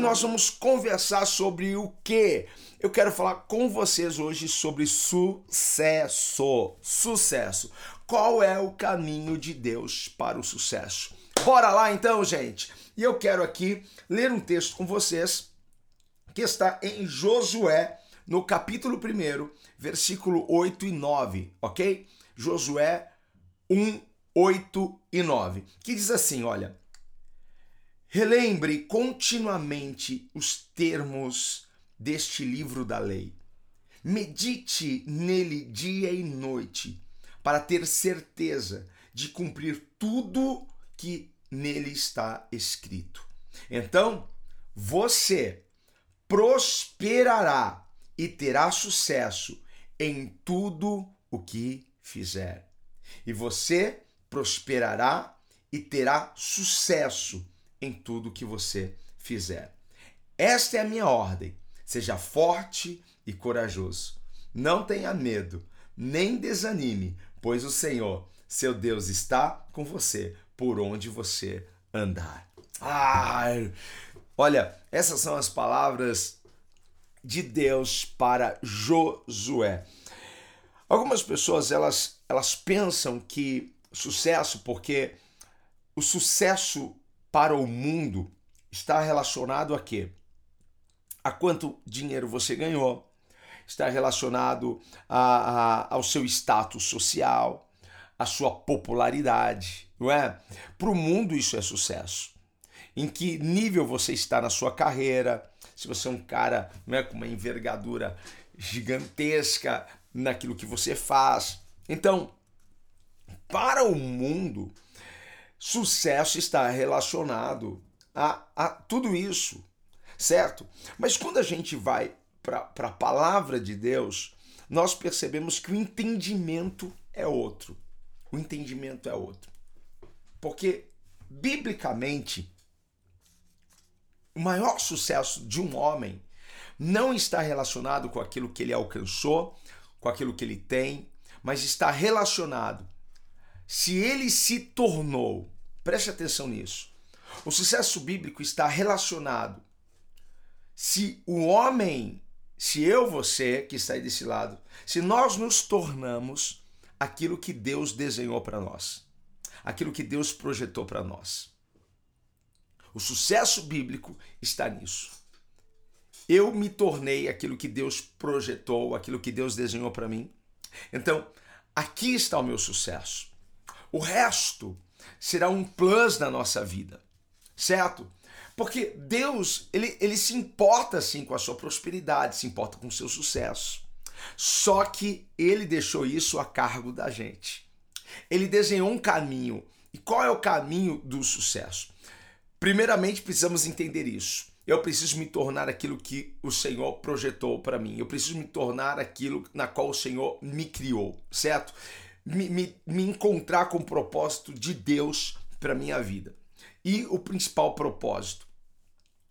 Nós vamos conversar sobre o que? Eu quero falar com vocês hoje sobre sucesso. Sucesso. Qual é o caminho de Deus para o sucesso? Bora lá então, gente. E eu quero aqui ler um texto com vocês que está em Josué, no capítulo 1, versículo 8 e 9, ok? Josué 1, 8 e 9, que diz assim: olha. Relembre continuamente os termos deste livro da lei. Medite nele dia e noite, para ter certeza de cumprir tudo que nele está escrito. Então, você prosperará e terá sucesso em tudo o que fizer. E você prosperará e terá sucesso em tudo que você fizer. Esta é a minha ordem. Seja forte e corajoso. Não tenha medo, nem desanime, pois o Senhor, seu Deus, está com você por onde você andar. Ai, olha, essas são as palavras de Deus para Josué. Algumas pessoas elas, elas pensam que sucesso, porque o sucesso para o mundo está relacionado a quê? A quanto dinheiro você ganhou, está relacionado a, a, ao seu status social, a sua popularidade, não é? Para o mundo isso é sucesso. Em que nível você está na sua carreira? Se você é um cara é, com uma envergadura gigantesca naquilo que você faz. Então, para o mundo, Sucesso está relacionado a, a tudo isso, certo? Mas quando a gente vai para a palavra de Deus, nós percebemos que o entendimento é outro. O entendimento é outro. Porque, biblicamente, o maior sucesso de um homem não está relacionado com aquilo que ele alcançou, com aquilo que ele tem, mas está relacionado se ele se tornou, preste atenção nisso, o sucesso bíblico está relacionado. Se o homem, se eu, você que está aí desse lado, se nós nos tornamos aquilo que Deus desenhou para nós, aquilo que Deus projetou para nós. O sucesso bíblico está nisso. Eu me tornei aquilo que Deus projetou, aquilo que Deus desenhou para mim. Então, aqui está o meu sucesso. O resto será um plus na nossa vida, certo? Porque Deus, ele, ele se importa sim com a sua prosperidade, se importa com o seu sucesso. Só que ele deixou isso a cargo da gente. Ele desenhou um caminho. E qual é o caminho do sucesso? Primeiramente, precisamos entender isso. Eu preciso me tornar aquilo que o Senhor projetou para mim. Eu preciso me tornar aquilo na qual o Senhor me criou, certo? Me, me, me encontrar com o propósito de Deus para minha vida. E o principal propósito,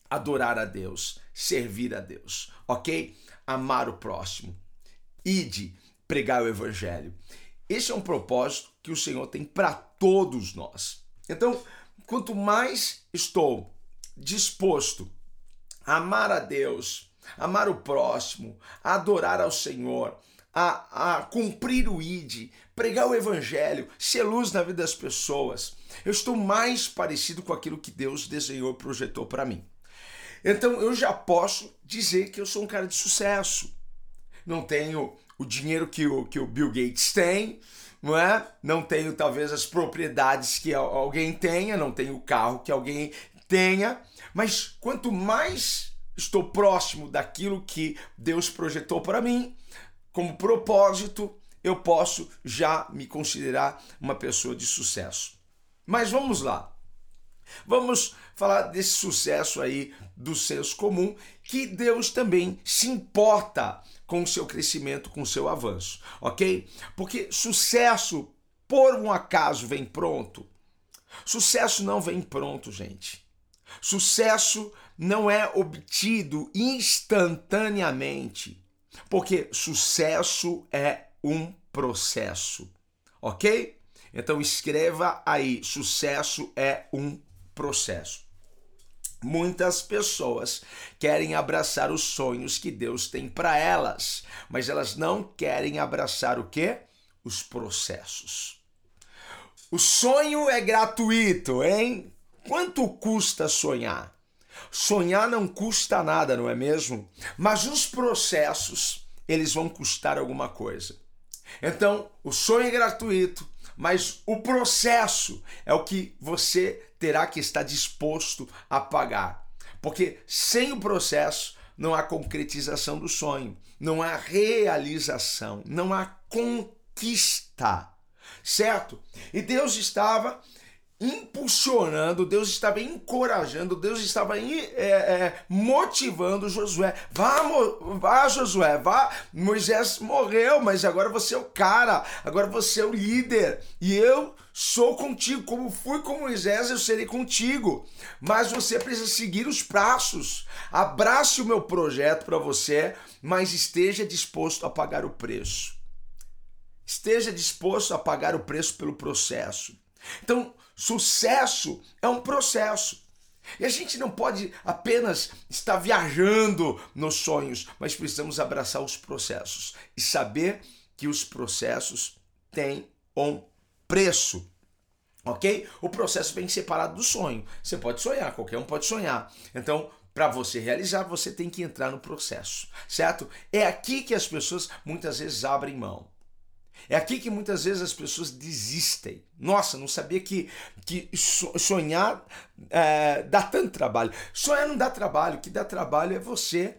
adorar a Deus, servir a Deus, ok? Amar o próximo, ide pregar o evangelho. Esse é um propósito que o Senhor tem para todos nós. Então, quanto mais estou disposto a amar a Deus, amar o próximo, adorar ao Senhor, a, a cumprir o ID, pregar o evangelho, ser luz na vida das pessoas. Eu estou mais parecido com aquilo que Deus desenhou e projetou para mim. Então eu já posso dizer que eu sou um cara de sucesso. Não tenho o dinheiro que o, que o Bill Gates tem, não é? Não tenho talvez as propriedades que alguém tenha, não tenho o carro que alguém tenha, mas quanto mais estou próximo daquilo que Deus projetou para mim, como propósito, eu posso já me considerar uma pessoa de sucesso. Mas vamos lá. Vamos falar desse sucesso aí do senso comum, que Deus também se importa com o seu crescimento, com o seu avanço, ok? Porque sucesso, por um acaso, vem pronto. Sucesso não vem pronto, gente. Sucesso não é obtido instantaneamente, porque sucesso é um processo, ok? Então escreva aí: sucesso é um processo. Muitas pessoas querem abraçar os sonhos que Deus tem para elas, mas elas não querem abraçar o que? Os processos. O sonho é gratuito, hein? Quanto custa sonhar? Sonhar não custa nada, não é mesmo? Mas os processos, eles vão custar alguma coisa. Então, o sonho é gratuito, mas o processo é o que você terá que estar disposto a pagar. Porque sem o processo não há concretização do sonho, não há realização, não há conquista. Certo? E Deus estava impulsionando, Deus estava encorajando, Deus estava é, é, motivando Josué. Vá, vá, Josué, vá. Moisés morreu, mas agora você é o cara, agora você é o líder. E eu sou contigo, como fui com Moisés, eu serei contigo. Mas você precisa seguir os passos. Abrace o meu projeto para você, mas esteja disposto a pagar o preço. Esteja disposto a pagar o preço pelo processo. Então, sucesso é um processo. E a gente não pode apenas estar viajando nos sonhos, mas precisamos abraçar os processos e saber que os processos têm um preço. Ok? O processo vem separado do sonho. Você pode sonhar, qualquer um pode sonhar. Então, para você realizar, você tem que entrar no processo, certo? É aqui que as pessoas muitas vezes abrem mão. É aqui que muitas vezes as pessoas desistem. Nossa, não sabia que, que sonhar é, dá tanto trabalho. Sonhar não dá trabalho, o que dá trabalho é você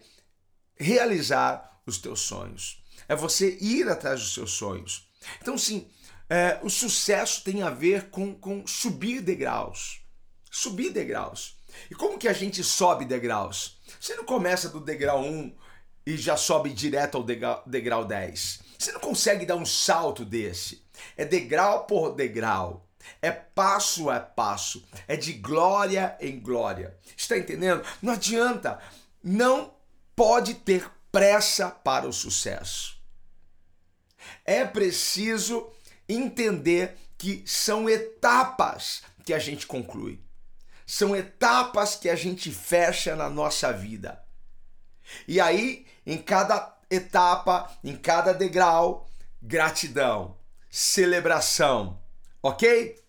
realizar os teus sonhos. É você ir atrás dos seus sonhos. Então, sim, é, o sucesso tem a ver com, com subir degraus. Subir degraus. E como que a gente sobe degraus? Você não começa do degrau 1 e já sobe direto ao degrau, degrau 10. Você não consegue dar um salto desse. É degrau por degrau. É passo a passo. É de glória em glória. Está entendendo? Não adianta. Não pode ter pressa para o sucesso. É preciso entender que são etapas que a gente conclui. São etapas que a gente fecha na nossa vida. E aí, em cada etapa, em cada degrau, gratidão, celebração, ok?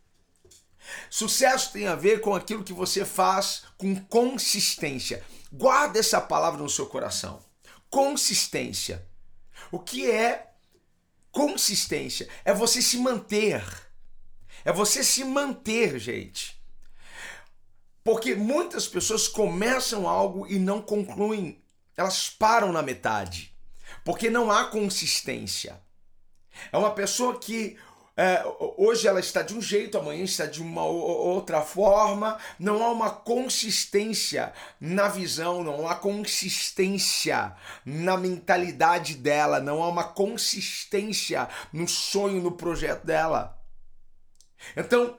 Sucesso tem a ver com aquilo que você faz com consistência. Guarda essa palavra no seu coração. Consistência. O que é consistência? É você se manter. É você se manter, gente. Porque muitas pessoas começam algo e não concluem. Elas param na metade porque não há consistência. É uma pessoa que é, hoje ela está de um jeito, amanhã está de uma outra forma. Não há uma consistência na visão, não há consistência na mentalidade dela, não há uma consistência no sonho, no projeto dela. Então,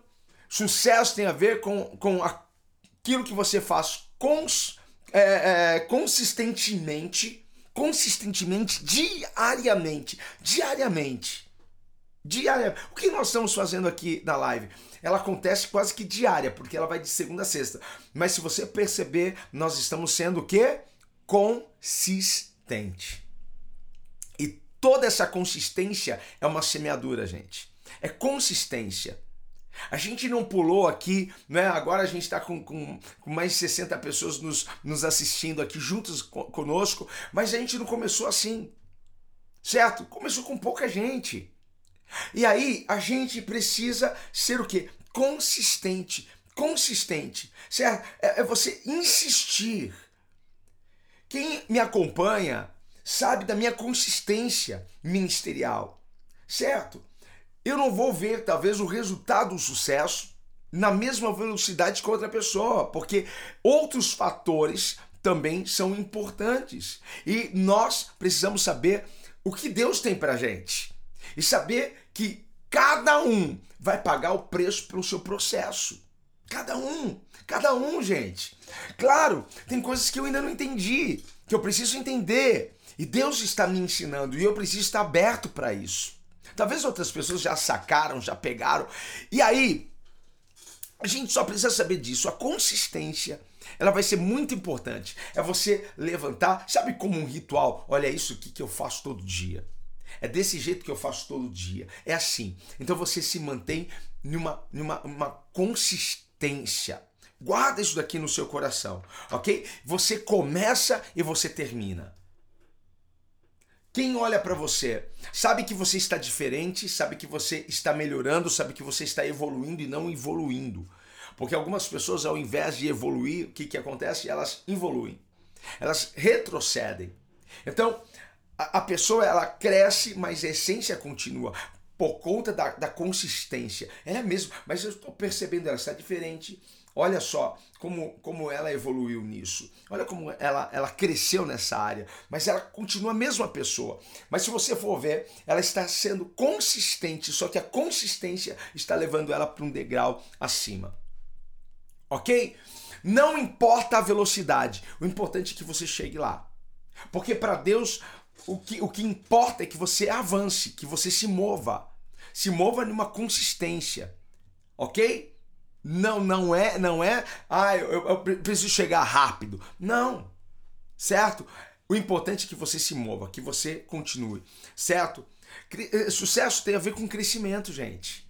sucesso tem a ver com, com aquilo que você faz cons, é, é, consistentemente consistentemente, diariamente. Diariamente. Diariamente. O que nós estamos fazendo aqui na live? Ela acontece quase que diária, porque ela vai de segunda a sexta. Mas se você perceber, nós estamos sendo o quê? Consistente. E toda essa consistência é uma semeadura, gente. É consistência. A gente não pulou aqui, né? Agora a gente está com, com, com, mais de 60 pessoas nos, nos assistindo aqui juntos conosco, mas a gente não começou assim, certo? Começou com pouca gente. E aí a gente precisa ser o quê? Consistente. Consistente, certo? É, é você insistir. Quem me acompanha sabe da minha consistência ministerial, certo? Eu não vou ver talvez o resultado do sucesso na mesma velocidade que outra pessoa, porque outros fatores também são importantes. E nós precisamos saber o que Deus tem pra gente. E saber que cada um vai pagar o preço pelo seu processo. Cada um, cada um, gente. Claro, tem coisas que eu ainda não entendi, que eu preciso entender. E Deus está me ensinando e eu preciso estar aberto para isso. Talvez outras pessoas já sacaram, já pegaram. E aí, a gente só precisa saber disso. A consistência, ela vai ser muito importante. É você levantar, sabe como um ritual? Olha isso aqui que eu faço todo dia. É desse jeito que eu faço todo dia. É assim. Então você se mantém numa, numa uma consistência. Guarda isso daqui no seu coração, ok? Você começa e você termina. Quem olha para você sabe que você está diferente, sabe que você está melhorando, sabe que você está evoluindo e não evoluindo. Porque algumas pessoas, ao invés de evoluir, o que, que acontece? Elas evoluem, elas retrocedem. Então, a, a pessoa ela cresce, mas a essência continua por conta da, da consistência. É mesmo, mas eu estou percebendo, ela está diferente, Olha só como, como ela evoluiu nisso. Olha como ela, ela cresceu nessa área. Mas ela continua a mesma pessoa. Mas se você for ver, ela está sendo consistente, só que a consistência está levando ela para um degrau acima. Ok? Não importa a velocidade, o importante é que você chegue lá. Porque para Deus, o que, o que importa é que você avance, que você se mova. Se mova numa consistência. Ok? Não, não é, não é, ah, eu, eu preciso chegar rápido. Não, certo? O importante é que você se mova, que você continue, certo? Eh, sucesso tem a ver com crescimento, gente.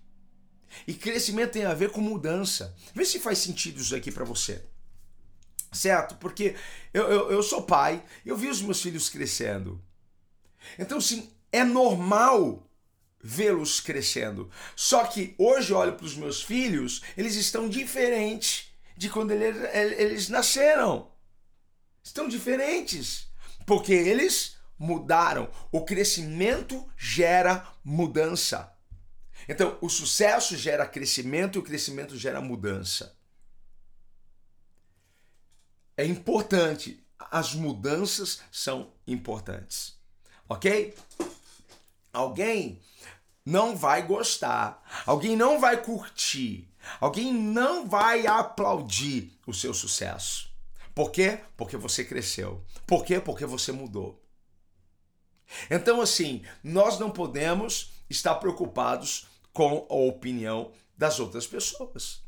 E crescimento tem a ver com mudança. Vê se faz sentido isso aqui para você. Certo? Porque eu, eu, eu sou pai, eu vi os meus filhos crescendo. Então, sim, é normal vê-los crescendo. Só que hoje eu olho para os meus filhos, eles estão diferentes de quando eles, nasceram. Estão diferentes. Porque eles mudaram. O crescimento gera mudança. Então, o sucesso gera crescimento e o crescimento gera mudança. É importante. As mudanças são importantes. Ok? Alguém não vai gostar, alguém não vai curtir, alguém não vai aplaudir o seu sucesso. Por quê? Porque você cresceu. Por quê? Porque você mudou. Então, assim, nós não podemos estar preocupados com a opinião das outras pessoas.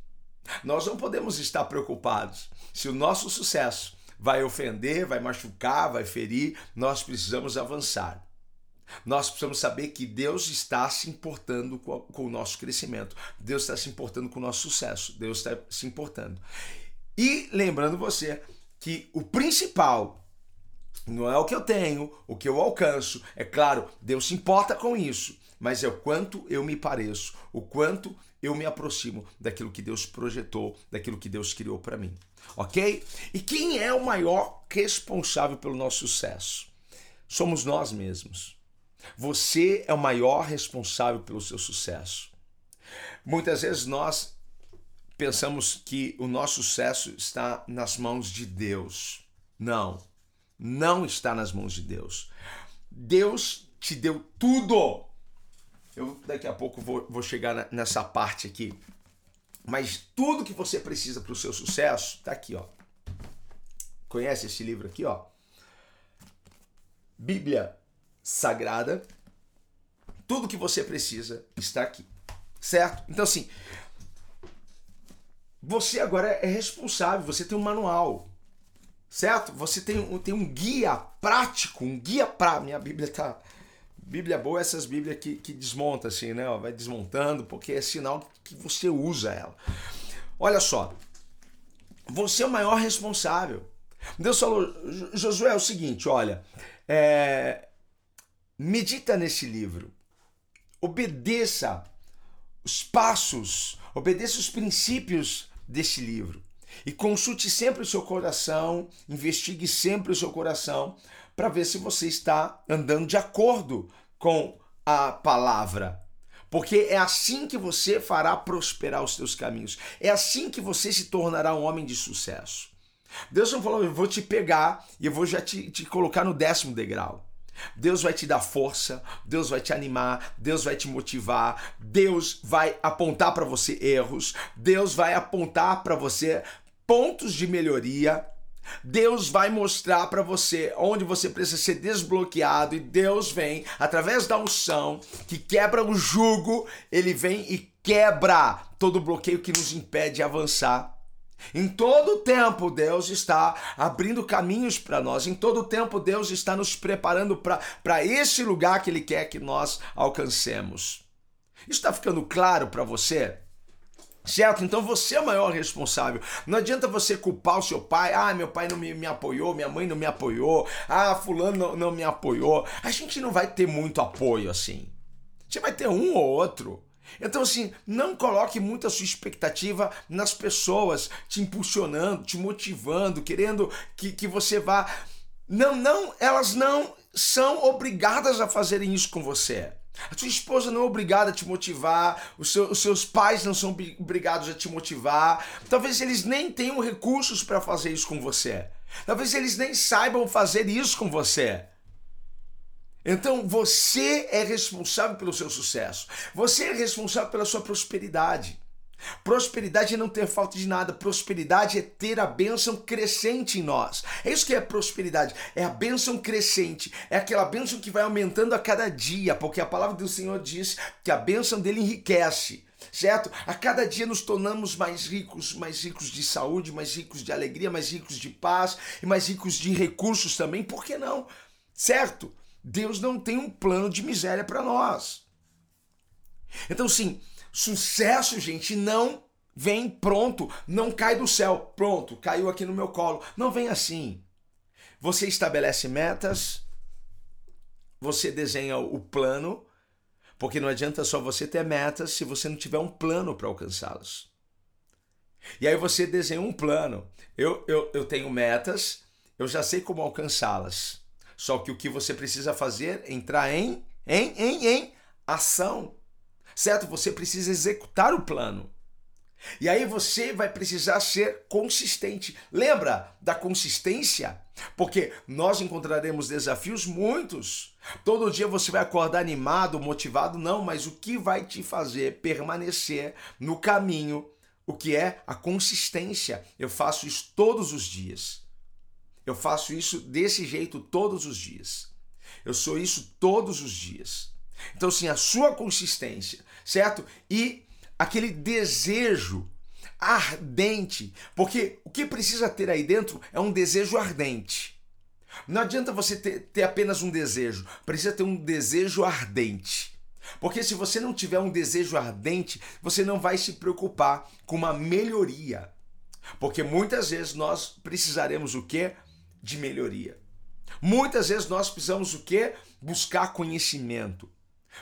Nós não podemos estar preocupados se o nosso sucesso vai ofender, vai machucar, vai ferir, nós precisamos avançar. Nós precisamos saber que Deus está se importando com, o nosso crescimento, Deus está se importando com o nosso sucesso, Deus está se importando. E lembrando você que o principal não é o que eu tenho, o que eu alcanço. É claro, Deus se importa com isso, mas é o quanto eu me pareço, o quanto eu me aproximo daquilo que Deus projetou, daquilo que Deus criou para mim. Ok? E quem é o maior responsável pelo nosso sucesso? Somos nós mesmos. Você é o maior responsável pelo seu sucesso. Muitas vezes nós pensamos que o nosso sucesso está nas mãos de Deus. Não, não está nas mãos de Deus. Deus te deu tudo. Eu daqui a pouco vou, vou chegar nessa parte aqui. Mas tudo que você precisa para o seu sucesso está aqui, ó. Conhece esse livro aqui, ó? Bíblia sagrada. Tudo que você precisa está aqui. Certo? Então, assim, você agora é responsável, você tem um manual. Certo? Você tem, tem um guia prático, um guia para. Minha Bíblia tá. Bíblia boa essas Bíblias que, que desmonta assim, né? Vai desmontando, porque é sinal que você usa ela. Olha só. Você é o maior responsável. Deus falou, Josué, é o seguinte, olha, é, medita nesse livro, obedeça os passos, obedeça os princípios desse livro e consulte sempre o seu coração, investigue sempre o seu coração para ver se você está andando de acordo com a palavra. Porque é assim que você fará prosperar os teus caminhos. É assim que você se tornará um homem de sucesso. Deus não falou, eu vou te pegar e eu vou já te, te colocar no décimo degrau. Deus vai te dar força, Deus vai te animar, Deus vai te motivar, Deus vai apontar para você erros, Deus vai apontar para você pontos de melhoria. Deus vai mostrar para você onde você precisa ser desbloqueado e Deus vem através da unção que quebra o jugo, ele vem e quebra todo o bloqueio que nos impede de avançar em todo tempo, Deus está abrindo caminhos para nós. Em todo tempo, Deus está nos preparando para esse lugar que Ele quer que nós alcancemos. Isso está ficando claro para você? Certo? Então você é o maior responsável. Não adianta você culpar o seu pai. Ah, meu pai não me, me apoiou, minha mãe não me apoiou. Ah, fulano não, não me apoiou. A gente não vai ter muito apoio assim. Você vai ter um ou outro. Então, assim, não coloque muita sua expectativa nas pessoas te impulsionando, te motivando, querendo que, que você vá. Não, não, elas não são obrigadas a fazerem isso com você. A sua esposa não é obrigada a te motivar, os, seu, os seus pais não são obrigados a te motivar. Talvez eles nem tenham recursos para fazer isso com você. Talvez eles nem saibam fazer isso com você. Então você é responsável pelo seu sucesso. Você é responsável pela sua prosperidade. Prosperidade é não ter falta de nada. Prosperidade é ter a bênção crescente em nós. É isso que é prosperidade. É a bênção crescente. É aquela bênção que vai aumentando a cada dia, porque a palavra do Senhor diz que a bênção dele enriquece. Certo? A cada dia nos tornamos mais ricos, mais ricos de saúde, mais ricos de alegria, mais ricos de paz e mais ricos de recursos também. Por que não? Certo? Deus não tem um plano de miséria para nós. Então, sim, sucesso, gente, não vem pronto, não cai do céu, pronto, caiu aqui no meu colo. Não vem assim. Você estabelece metas, você desenha o plano, porque não adianta só você ter metas se você não tiver um plano para alcançá-las. E aí você desenha um plano. Eu, eu, eu tenho metas, eu já sei como alcançá-las. Só que o que você precisa fazer é entrar em, em, em, em ação. Certo? Você precisa executar o plano. E aí você vai precisar ser consistente. Lembra da consistência? Porque nós encontraremos desafios muitos. Todo dia você vai acordar animado, motivado, não, mas o que vai te fazer permanecer no caminho, o que é a consistência. Eu faço isso todos os dias. Eu faço isso desse jeito todos os dias. Eu sou isso todos os dias. Então, sim, a sua consistência, certo? E aquele desejo ardente, porque o que precisa ter aí dentro é um desejo ardente. Não adianta você ter, ter apenas um desejo, precisa ter um desejo ardente. Porque se você não tiver um desejo ardente, você não vai se preocupar com uma melhoria. Porque muitas vezes nós precisaremos o quê? De melhoria. Muitas vezes nós precisamos o quê? Buscar conhecimento.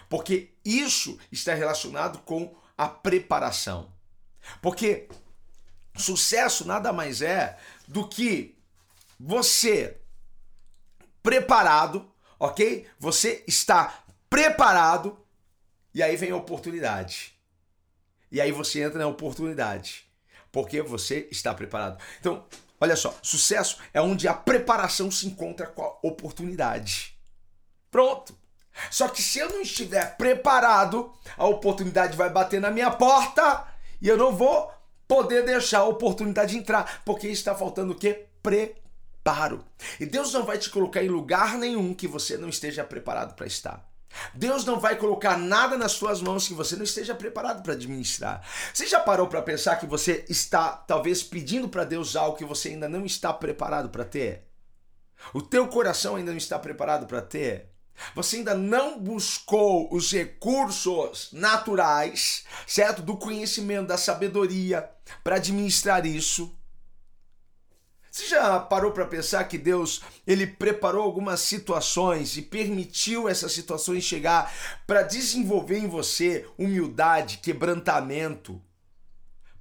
Porque isso está relacionado com a preparação. Porque sucesso nada mais é do que você preparado, ok? Você está preparado e aí vem a oportunidade. E aí você entra na oportunidade. Porque você está preparado. Então, Olha só, sucesso é onde a preparação se encontra com a oportunidade. Pronto. Só que se eu não estiver preparado, a oportunidade vai bater na minha porta e eu não vou poder deixar a oportunidade entrar, porque está faltando o quê? Preparo. E Deus não vai te colocar em lugar nenhum que você não esteja preparado para estar. Deus não vai colocar nada nas suas mãos que você não esteja preparado para administrar. Você já parou para pensar que você está talvez pedindo para Deus algo que você ainda não está preparado para ter? O teu coração ainda não está preparado para ter? Você ainda não buscou os recursos naturais, certo? Do conhecimento, da sabedoria para administrar isso? Você já parou para pensar que Deus ele preparou algumas situações e permitiu essas situações chegar para desenvolver em você humildade, quebrantamento,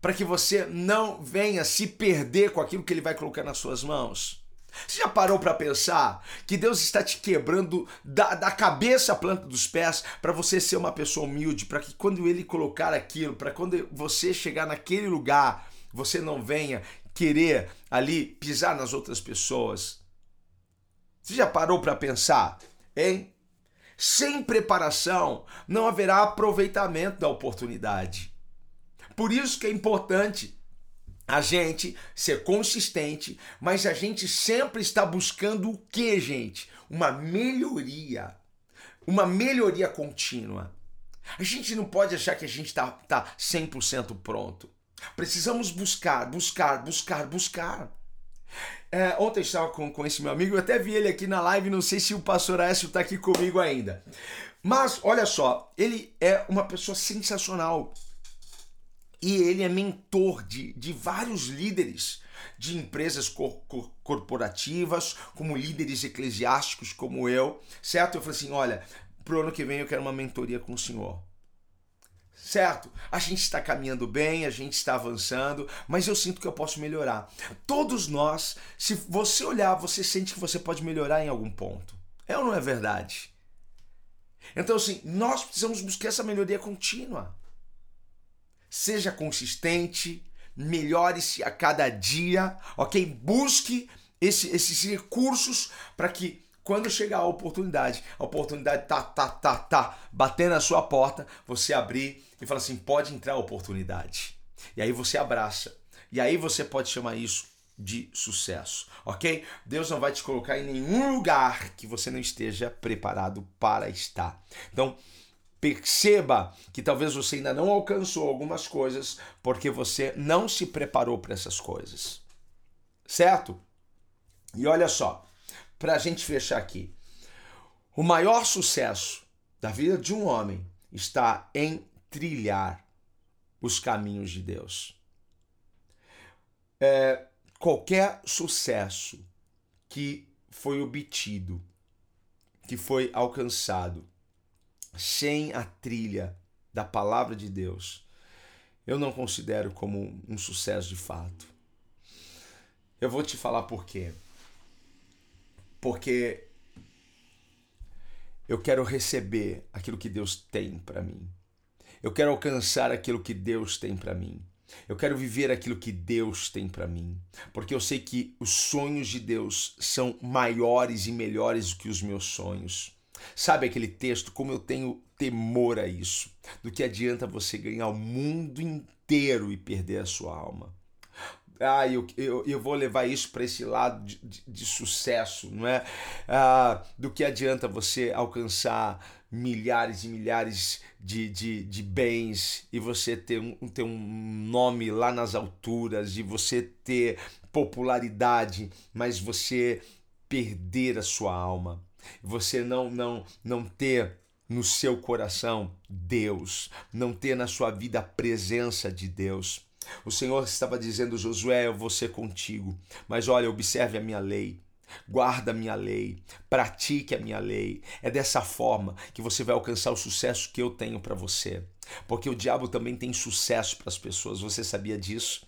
para que você não venha se perder com aquilo que ele vai colocar nas suas mãos? Você já parou para pensar que Deus está te quebrando da, da cabeça à planta dos pés para você ser uma pessoa humilde, para que quando Ele colocar aquilo, para quando você chegar naquele lugar, você não venha querer ali pisar nas outras pessoas? Você já parou para pensar, hein? Sem preparação não haverá aproveitamento da oportunidade. Por isso que é importante a gente ser consistente, mas a gente sempre está buscando o que, gente? Uma melhoria. Uma melhoria contínua. A gente não pode achar que a gente está tá 100% tá pronto. Precisamos buscar, buscar, buscar, buscar. É, ontem estava com, com esse meu amigo, eu até vi ele aqui na live, não sei se o pastor Aécio está aqui comigo ainda. Mas olha só, ele é uma pessoa sensacional e ele é mentor de, de vários líderes de empresas cor, cor, corporativas, como líderes eclesiásticos como eu, certo? Eu falei assim: olha, pro ano que vem eu quero uma mentoria com o senhor. Certo? A gente está caminhando bem, a gente está avançando, mas eu sinto que eu posso melhorar. Todos nós, se você olhar, você sente que você pode melhorar em algum ponto. É ou não é verdade? Então, assim, nós precisamos buscar essa melhoria contínua seja consistente, melhore-se a cada dia, ok? Busque esse, esses recursos para que quando chegar a oportunidade, a oportunidade tá, tá, tá, tá batendo na sua porta, você abrir e falar assim: pode entrar a oportunidade. E aí você abraça. E aí você pode chamar isso de sucesso, ok? Deus não vai te colocar em nenhum lugar que você não esteja preparado para estar. Então, Perceba que talvez você ainda não alcançou algumas coisas porque você não se preparou para essas coisas. Certo? E olha só, para a gente fechar aqui. O maior sucesso da vida de um homem está em trilhar os caminhos de Deus. É, qualquer sucesso que foi obtido, que foi alcançado, sem a trilha da palavra de Deus, eu não considero como um sucesso de fato. Eu vou te falar por quê. Porque eu quero receber aquilo que Deus tem para mim. Eu quero alcançar aquilo que Deus tem para mim. Eu quero viver aquilo que Deus tem para mim, porque eu sei que os sonhos de Deus são maiores e melhores do que os meus sonhos. Sabe aquele texto? Como eu tenho temor a isso. Do que adianta você ganhar o mundo inteiro e perder a sua alma? Ah, eu, eu, eu vou levar isso para esse lado de, de, de, sucesso, não é? Ah, do que adianta você alcançar milhares e milhares de, de, de bens e você ter um, ter um nome lá nas alturas, e você ter popularidade, mas você perder a sua alma você não não não ter no seu coração Deus, não ter na sua vida a presença de Deus. O Senhor estava dizendo, Josué, eu vou ser contigo, mas olha, observe a minha lei. Guarda a minha lei, pratique a minha lei. É dessa forma que você vai alcançar o sucesso que eu tenho para você. Porque o diabo também tem sucesso para as pessoas. Você sabia disso?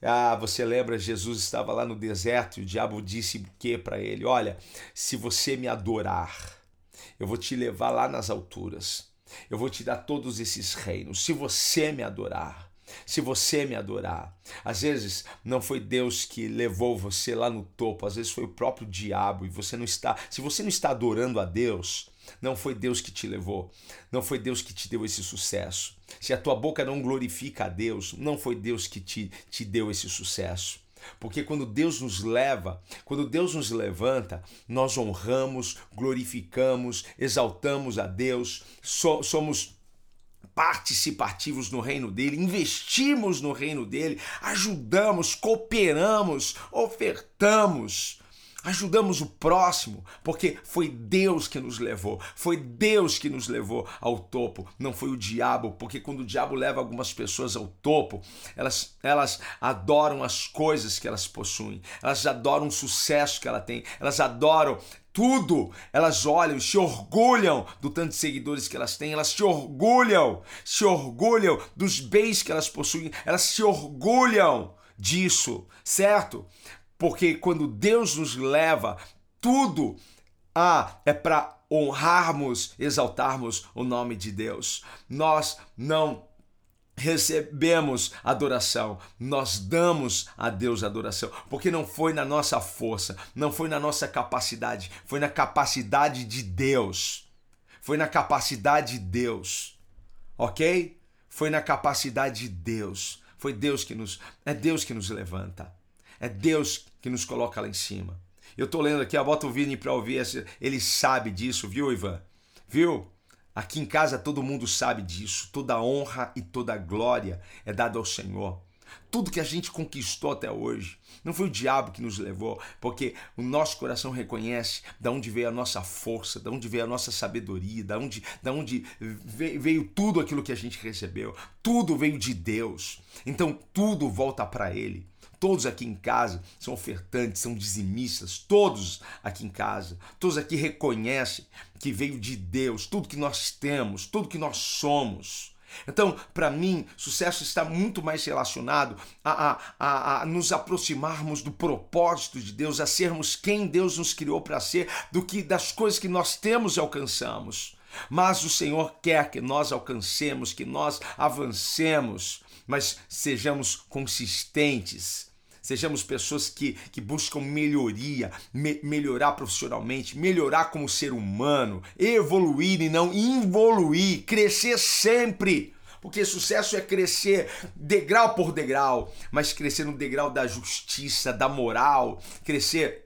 Ah, você lembra, Jesus estava lá no deserto e o diabo disse o que para ele? Olha, se você me adorar, eu vou te levar lá nas alturas. Eu vou te dar todos esses reinos. Se você me adorar, se você me adorar. Às vezes não foi Deus que levou você lá no topo, às vezes foi o próprio diabo e você não está. Se você não está adorando a Deus, não foi Deus que te levou, não foi Deus que te deu esse sucesso. Se a tua boca não glorifica a Deus, não foi Deus que te, te deu esse sucesso. Porque quando Deus nos leva, quando Deus nos levanta, nós honramos, glorificamos, exaltamos a Deus, so, somos participativos no reino dele, investimos no reino dele, ajudamos, cooperamos, ofertamos ajudamos o próximo, porque foi Deus que nos levou, foi Deus que nos levou ao topo, não foi o diabo, porque quando o diabo leva algumas pessoas ao topo, elas, elas adoram as coisas que elas possuem, elas adoram o sucesso que ela tem, elas adoram tudo. Elas olham, se orgulham do tanto de seguidores que elas têm, elas se orgulham, se orgulham dos bens que elas possuem, elas se orgulham disso, certo? Porque quando Deus nos leva, tudo ah, é para honrarmos, exaltarmos o nome de Deus. Nós não recebemos adoração, nós damos a Deus adoração, porque não foi na nossa força, não foi na nossa capacidade, foi na capacidade de Deus. Foi na capacidade de Deus. OK? Foi na capacidade de Deus. Foi Deus que nos é Deus que nos levanta. É Deus que nos coloca lá em cima. Eu tô lendo aqui, bota o Vini para ouvir, ele sabe disso, viu, Ivan? Viu? Aqui em casa todo mundo sabe disso. Toda honra e toda glória é dada ao Senhor. Tudo que a gente conquistou até hoje, não foi o diabo que nos levou, porque o nosso coração reconhece da onde veio a nossa força, da onde veio a nossa sabedoria, da onde, onde veio tudo aquilo que a gente recebeu. Tudo veio de Deus. Então tudo volta para Ele. Todos aqui em casa são ofertantes, são dizimistas, todos aqui em casa, todos aqui reconhecem que veio de Deus, tudo que nós temos, tudo que nós somos. Então, para mim, sucesso está muito mais relacionado a, a, a, a, nos aproximarmos do propósito de Deus, a sermos quem Deus nos criou para ser, do que das coisas que nós temos e alcançamos. Mas o Senhor quer que nós alcancemos, que nós avancemos, mas sejamos consistentes Sejamos pessoas que, que buscam melhoria, me, melhorar profissionalmente, melhorar como ser humano, evoluir e não involuir, crescer sempre. Porque sucesso é crescer degrau por degrau, mas crescer no degrau da justiça, da moral, crescer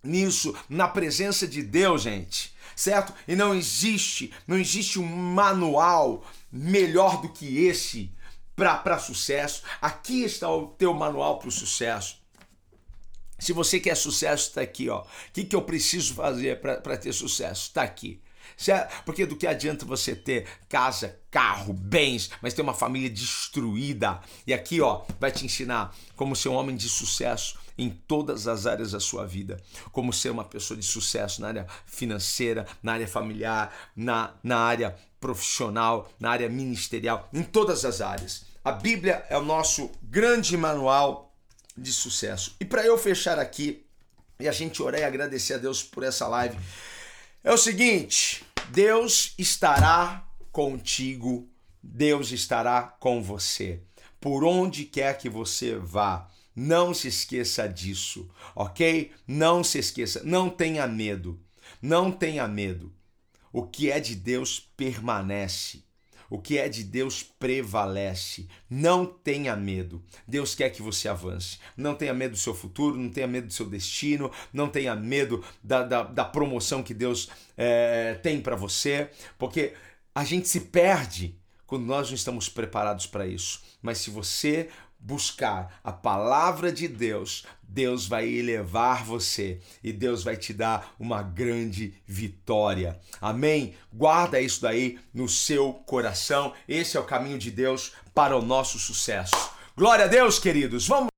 nisso, na presença de Deus, gente. Certo? E não existe, não existe um manual melhor do que esse para sucesso. Aqui está o teu manual para o sucesso. Se você quer sucesso, está aqui. O que, que eu preciso fazer para ter sucesso? Está aqui. Porque do que adianta você ter casa, carro, bens, mas ter uma família destruída? E aqui, ó, vai te ensinar como ser um homem de sucesso em todas as áreas da sua vida. Como ser uma pessoa de sucesso na área financeira, na área familiar, na, na área profissional, na área ministerial, em todas as áreas. A Bíblia é o nosso grande manual de sucesso. E para eu fechar aqui e a gente orar e agradecer a Deus por essa live, é o seguinte: Deus estará contigo, Deus estará com você. Por onde quer que você vá, não se esqueça disso, ok? Não se esqueça, não tenha medo, não tenha medo. O que é de Deus permanece. O que é de Deus prevalece. Não tenha medo. Deus quer que você avance. Não tenha medo do seu futuro, não tenha medo do seu destino, não tenha medo da, da, da promoção que Deus é, tem para você, porque a gente se perde quando nós não estamos preparados para isso. Mas se você buscar a palavra de Deus, Deus vai elevar você e Deus vai te dar uma grande vitória. Amém? Guarda isso daí no seu coração. Esse é o caminho de Deus para o nosso sucesso. Glória a Deus, queridos. Vamos